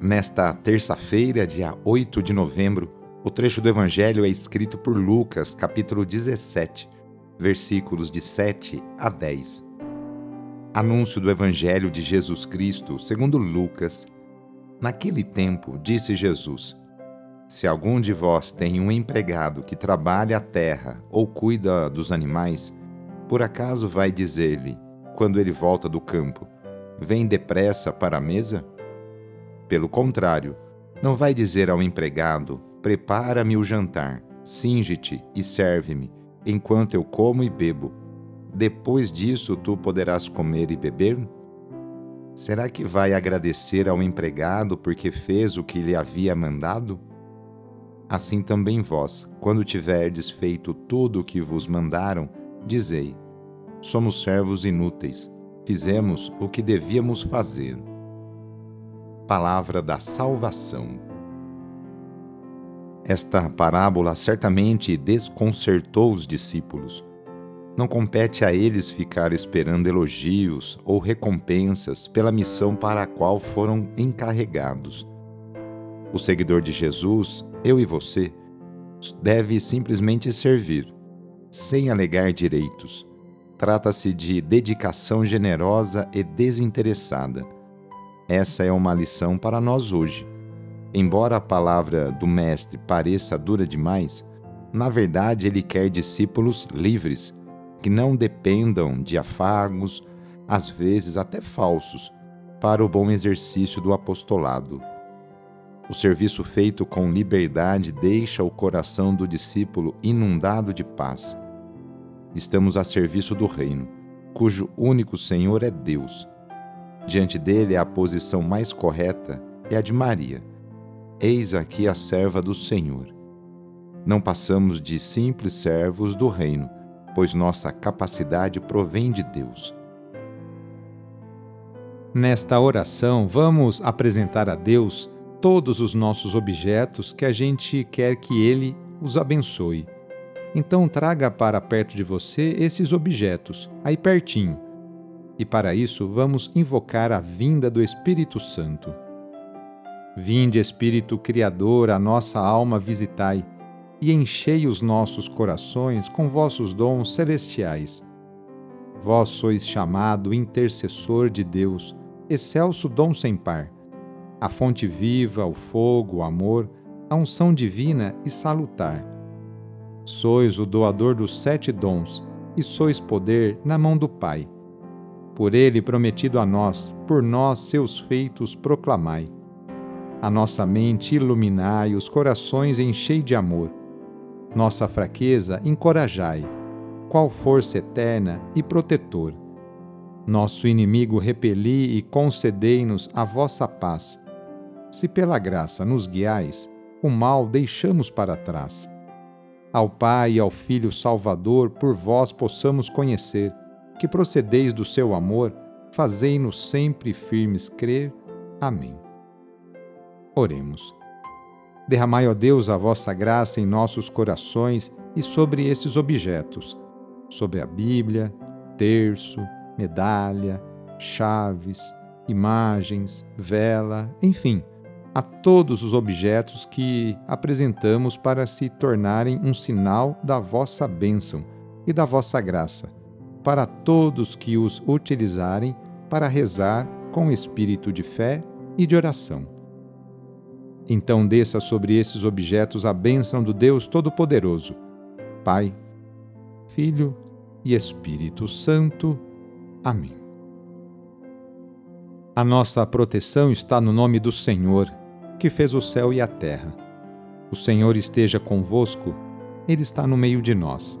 Nesta terça-feira, dia 8 de novembro, o trecho do Evangelho é escrito por Lucas, capítulo 17, versículos de 7 a 10. Anúncio do Evangelho de Jesus Cristo, segundo Lucas. Naquele tempo, disse Jesus: Se algum de vós tem um empregado que trabalha a terra ou cuida dos animais, por acaso vai dizer-lhe, quando ele volta do campo: Vem depressa para a mesa? Pelo contrário, não vai dizer ao empregado: Prepara-me o jantar, singe-te e serve-me, enquanto eu como e bebo. Depois disso tu poderás comer e beber? Será que vai agradecer ao empregado porque fez o que lhe havia mandado? Assim também vós, quando tiverdes feito tudo o que vos mandaram, dizei: Somos servos inúteis, fizemos o que devíamos fazer palavra da salvação. Esta parábola certamente desconcertou os discípulos. Não compete a eles ficar esperando elogios ou recompensas pela missão para a qual foram encarregados. O seguidor de Jesus, eu e você, deve simplesmente servir, sem alegar direitos. Trata-se de dedicação generosa e desinteressada essa é uma lição para nós hoje. Embora a palavra do Mestre pareça dura demais, na verdade ele quer discípulos livres, que não dependam de afagos, às vezes até falsos, para o bom exercício do apostolado. O serviço feito com liberdade deixa o coração do discípulo inundado de paz. Estamos a serviço do Reino, cujo único Senhor é Deus Diante dele, a posição mais correta é a de Maria. Eis aqui a serva do Senhor. Não passamos de simples servos do reino, pois nossa capacidade provém de Deus. Nesta oração, vamos apresentar a Deus todos os nossos objetos que a gente quer que Ele os abençoe. Então, traga para perto de você esses objetos, aí pertinho e para isso vamos invocar a vinda do Espírito Santo. Vinde, Espírito Criador, a nossa alma visitai, e enchei os nossos corações com vossos dons celestiais. Vós sois chamado intercessor de Deus, excelso dom sem par, a fonte viva, o fogo, o amor, a unção divina e salutar. Sois o doador dos sete dons, e sois poder na mão do Pai por ele prometido a nós, por nós seus feitos proclamai. A nossa mente iluminai, os corações enchei de amor. Nossa fraqueza encorajai, qual força eterna e protetor. Nosso inimigo repeli e concedei-nos a vossa paz. Se pela graça nos guiais, o mal deixamos para trás. Ao Pai e ao Filho Salvador, por vós possamos conhecer que procedeis do seu amor, fazei-nos sempre firmes crer. Amém. Oremos. Derramai, ó Deus, a vossa graça em nossos corações e sobre esses objetos, sobre a Bíblia, terço, medalha, chaves, imagens, vela, enfim, a todos os objetos que apresentamos para se tornarem um sinal da vossa bênção e da vossa graça para todos que os utilizarem para rezar com espírito de fé e de oração. Então desça sobre esses objetos a bênção do Deus Todo-Poderoso, Pai, Filho e Espírito Santo. Amém. A nossa proteção está no nome do Senhor, que fez o céu e a terra. O Senhor esteja convosco, Ele está no meio de nós.